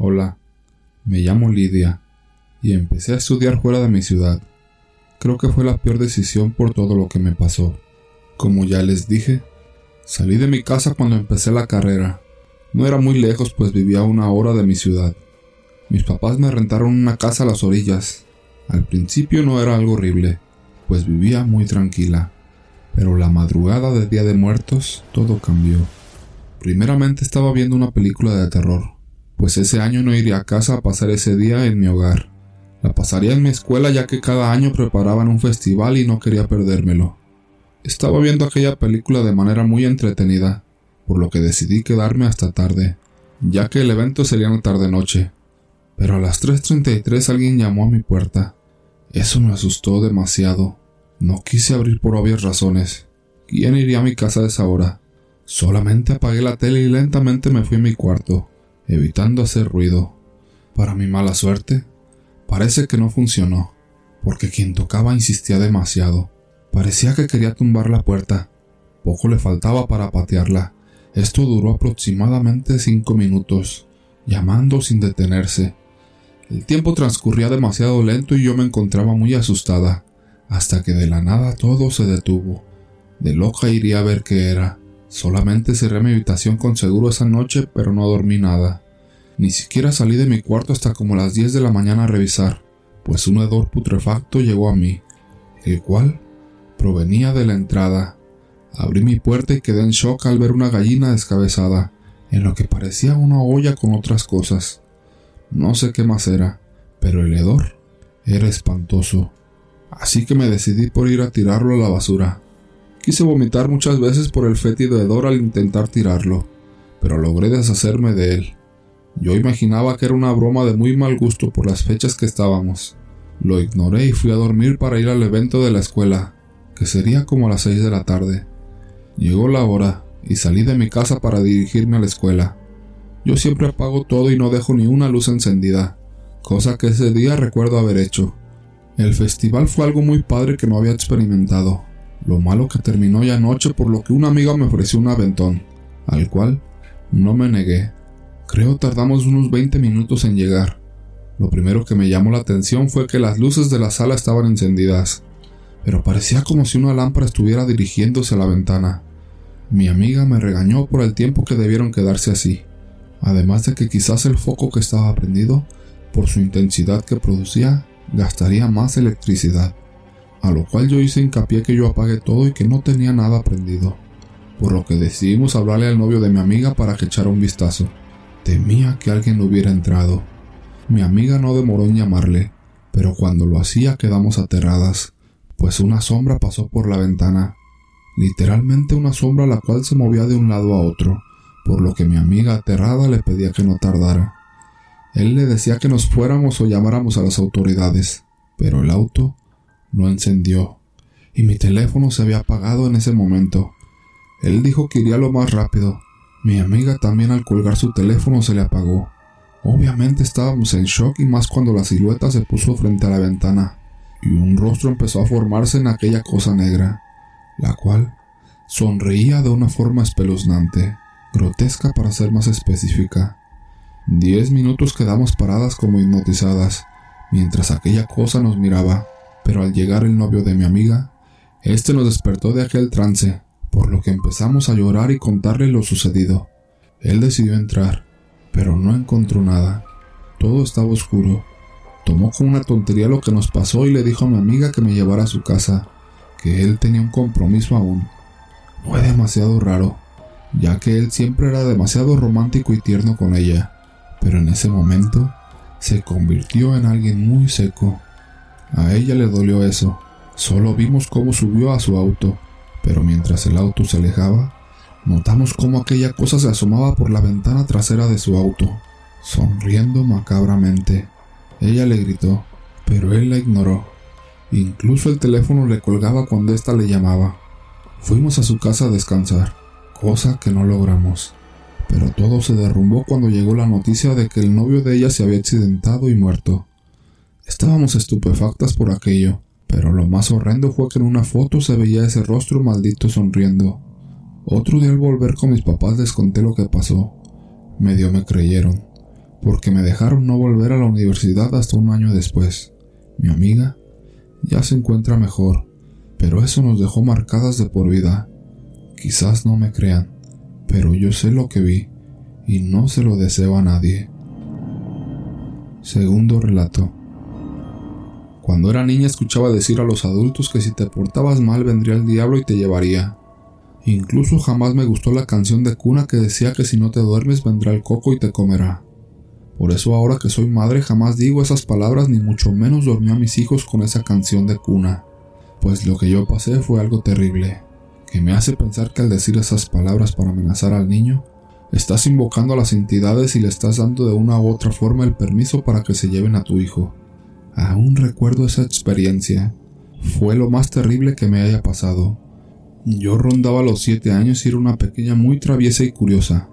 Hola, me llamo Lidia y empecé a estudiar fuera de mi ciudad. Creo que fue la peor decisión por todo lo que me pasó. Como ya les dije, salí de mi casa cuando empecé la carrera. No era muy lejos pues vivía a una hora de mi ciudad. Mis papás me rentaron una casa a las orillas. Al principio no era algo horrible, pues vivía muy tranquila. Pero la madrugada del Día de Muertos todo cambió. Primeramente estaba viendo una película de terror, pues ese año no iría a casa a pasar ese día en mi hogar. La pasaría en mi escuela ya que cada año preparaban un festival y no quería perdérmelo. Estaba viendo aquella película de manera muy entretenida, por lo que decidí quedarme hasta tarde, ya que el evento sería en tarde-noche. Pero a las 3.33 alguien llamó a mi puerta. Eso me asustó demasiado. No quise abrir por obvias razones. ¿Quién iría a mi casa a esa hora? Solamente apagué la tele y lentamente me fui a mi cuarto, evitando hacer ruido. Para mi mala suerte, parece que no funcionó, porque quien tocaba insistía demasiado. Parecía que quería tumbar la puerta. Poco le faltaba para patearla. Esto duró aproximadamente cinco minutos, llamando sin detenerse. El tiempo transcurría demasiado lento y yo me encontraba muy asustada, hasta que de la nada todo se detuvo. De loca iría a ver qué era. Solamente cerré mi habitación con seguro esa noche, pero no dormí nada. Ni siquiera salí de mi cuarto hasta como las 10 de la mañana a revisar, pues un hedor putrefacto llegó a mí, el cual provenía de la entrada. Abrí mi puerta y quedé en shock al ver una gallina descabezada, en lo que parecía una olla con otras cosas. No sé qué más era, pero el hedor era espantoso. Así que me decidí por ir a tirarlo a la basura. Quise vomitar muchas veces por el fétido hedor al intentar tirarlo, pero logré deshacerme de él. Yo imaginaba que era una broma de muy mal gusto por las fechas que estábamos. Lo ignoré y fui a dormir para ir al evento de la escuela, que sería como a las seis de la tarde. Llegó la hora y salí de mi casa para dirigirme a la escuela. Yo siempre apago todo y no dejo ni una luz encendida, cosa que ese día recuerdo haber hecho. El festival fue algo muy padre que no había experimentado. Lo malo que terminó ya anoche por lo que una amiga me ofreció un aventón, al cual no me negué. Creo tardamos unos 20 minutos en llegar. Lo primero que me llamó la atención fue que las luces de la sala estaban encendidas, pero parecía como si una lámpara estuviera dirigiéndose a la ventana. Mi amiga me regañó por el tiempo que debieron quedarse así, además de que quizás el foco que estaba prendido, por su intensidad que producía, gastaría más electricidad a lo cual yo hice hincapié que yo apagué todo y que no tenía nada prendido, por lo que decidimos hablarle al novio de mi amiga para que echara un vistazo. Temía que alguien hubiera entrado. Mi amiga no demoró en llamarle, pero cuando lo hacía quedamos aterradas, pues una sombra pasó por la ventana, literalmente una sombra la cual se movía de un lado a otro, por lo que mi amiga aterrada le pedía que no tardara. Él le decía que nos fuéramos o llamáramos a las autoridades, pero el auto no encendió y mi teléfono se había apagado en ese momento. Él dijo que iría lo más rápido. Mi amiga también al colgar su teléfono se le apagó. Obviamente estábamos en shock y más cuando la silueta se puso frente a la ventana y un rostro empezó a formarse en aquella cosa negra, la cual sonreía de una forma espeluznante, grotesca para ser más específica. Diez minutos quedamos paradas como hipnotizadas, mientras aquella cosa nos miraba pero al llegar el novio de mi amiga, este nos despertó de aquel trance, por lo que empezamos a llorar y contarle lo sucedido. Él decidió entrar, pero no encontró nada. Todo estaba oscuro. Tomó con una tontería lo que nos pasó y le dijo a mi amiga que me llevara a su casa, que él tenía un compromiso aún. Fue demasiado raro, ya que él siempre era demasiado romántico y tierno con ella, pero en ese momento se convirtió en alguien muy seco. A ella le dolió eso. Solo vimos cómo subió a su auto, pero mientras el auto se alejaba, notamos cómo aquella cosa se asomaba por la ventana trasera de su auto, sonriendo macabramente. Ella le gritó, pero él la ignoró. Incluso el teléfono le colgaba cuando ésta le llamaba. Fuimos a su casa a descansar, cosa que no logramos. Pero todo se derrumbó cuando llegó la noticia de que el novio de ella se había accidentado y muerto. Estábamos estupefactas por aquello, pero lo más horrendo fue que en una foto se veía ese rostro maldito sonriendo. Otro día al volver con mis papás les conté lo que pasó. Medio me creyeron, porque me dejaron no volver a la universidad hasta un año después. Mi amiga ya se encuentra mejor, pero eso nos dejó marcadas de por vida. Quizás no me crean, pero yo sé lo que vi y no se lo deseo a nadie. Segundo relato. Cuando era niña escuchaba decir a los adultos que si te portabas mal vendría el diablo y te llevaría. Incluso jamás me gustó la canción de cuna que decía que si no te duermes vendrá el coco y te comerá. Por eso ahora que soy madre jamás digo esas palabras ni mucho menos dormí a mis hijos con esa canción de cuna, pues lo que yo pasé fue algo terrible, que me hace pensar que al decir esas palabras para amenazar al niño, estás invocando a las entidades y le estás dando de una u otra forma el permiso para que se lleven a tu hijo. Aún recuerdo esa experiencia. Fue lo más terrible que me haya pasado. Yo rondaba los siete años y era una pequeña muy traviesa y curiosa.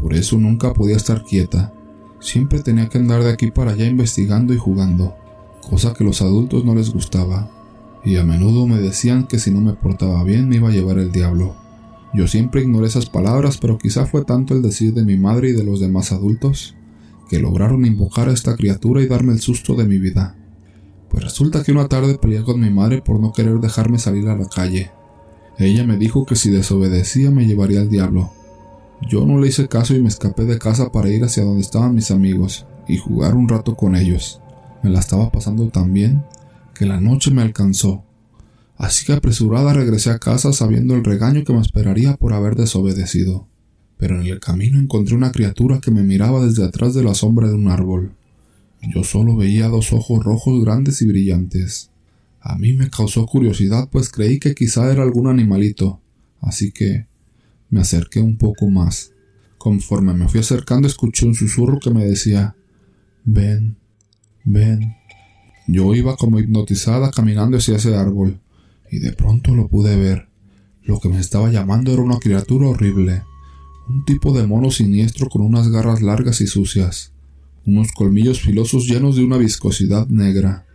Por eso nunca podía estar quieta. Siempre tenía que andar de aquí para allá investigando y jugando, cosa que los adultos no les gustaba. Y a menudo me decían que si no me portaba bien me iba a llevar el diablo. Yo siempre ignoré esas palabras, pero quizá fue tanto el decir de mi madre y de los demás adultos que lograron invocar a esta criatura y darme el susto de mi vida. Pues resulta que una tarde peleé con mi madre por no querer dejarme salir a la calle. Ella me dijo que si desobedecía me llevaría al diablo. Yo no le hice caso y me escapé de casa para ir hacia donde estaban mis amigos y jugar un rato con ellos. Me la estaba pasando tan bien que la noche me alcanzó. Así que apresurada regresé a casa sabiendo el regaño que me esperaría por haber desobedecido. Pero en el camino encontré una criatura que me miraba desde atrás de la sombra de un árbol. Yo solo veía dos ojos rojos grandes y brillantes. A mí me causó curiosidad, pues creí que quizá era algún animalito, así que me acerqué un poco más. Conforme me fui acercando escuché un susurro que me decía Ven, ven. Yo iba como hipnotizada caminando hacia ese árbol, y de pronto lo pude ver. Lo que me estaba llamando era una criatura horrible, un tipo de mono siniestro con unas garras largas y sucias unos colmillos filosos llenos de una viscosidad negra.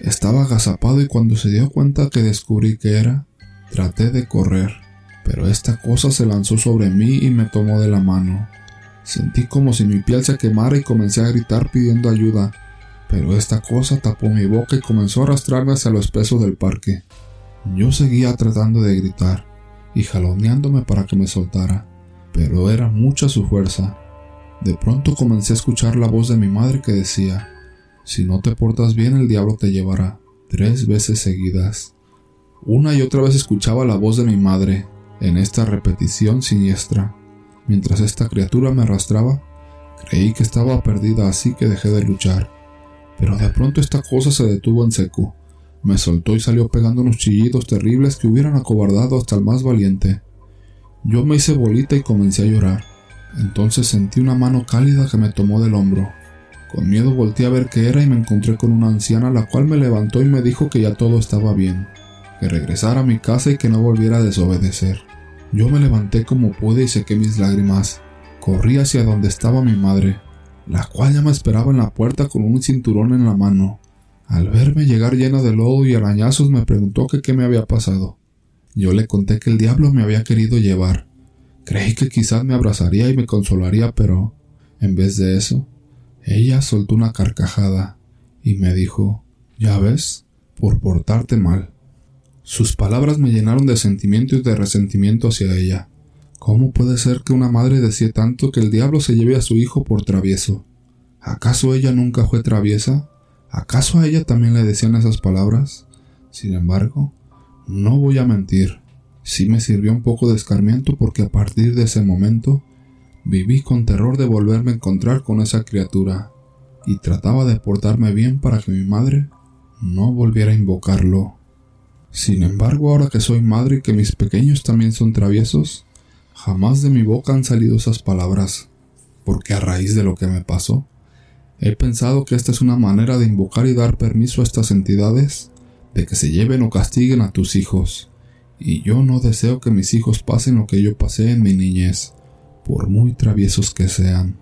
Estaba agazapado y cuando se dio cuenta que descubrí que era, traté de correr, pero esta cosa se lanzó sobre mí y me tomó de la mano. Sentí como si mi piel se quemara y comencé a gritar pidiendo ayuda, pero esta cosa tapó mi boca y comenzó a arrastrarme hacia lo espeso del parque. Yo seguía tratando de gritar y jaloneándome para que me soltara, pero era mucha su fuerza de pronto comencé a escuchar la voz de mi madre que decía, Si no te portas bien el diablo te llevará, tres veces seguidas. Una y otra vez escuchaba la voz de mi madre, en esta repetición siniestra. Mientras esta criatura me arrastraba, creí que estaba perdida así que dejé de luchar. Pero de pronto esta cosa se detuvo en seco, me soltó y salió pegando unos chillidos terribles que hubieran acobardado hasta el más valiente. Yo me hice bolita y comencé a llorar. Entonces sentí una mano cálida que me tomó del hombro. Con miedo volteé a ver qué era y me encontré con una anciana la cual me levantó y me dijo que ya todo estaba bien, que regresara a mi casa y que no volviera a desobedecer. Yo me levanté como pude y sequé mis lágrimas. Corrí hacia donde estaba mi madre, la cual ya me esperaba en la puerta con un cinturón en la mano. Al verme llegar llena de lodo y arañazos me preguntó que qué me había pasado. Yo le conté que el diablo me había querido llevar, Creí que quizás me abrazaría y me consolaría, pero en vez de eso, ella soltó una carcajada y me dijo, ya ves, por portarte mal. Sus palabras me llenaron de sentimiento y de resentimiento hacia ella. ¿Cómo puede ser que una madre decía tanto que el diablo se lleve a su hijo por travieso? ¿Acaso ella nunca fue traviesa? ¿Acaso a ella también le decían esas palabras? Sin embargo, no voy a mentir. Sí me sirvió un poco de escarmiento porque a partir de ese momento viví con terror de volverme a encontrar con esa criatura y trataba de portarme bien para que mi madre no volviera a invocarlo. Sin embargo, ahora que soy madre y que mis pequeños también son traviesos, jamás de mi boca han salido esas palabras, porque a raíz de lo que me pasó, he pensado que esta es una manera de invocar y dar permiso a estas entidades de que se lleven o castiguen a tus hijos y yo no deseo que mis hijos pasen lo que yo pasé en mi niñez, por muy traviesos que sean.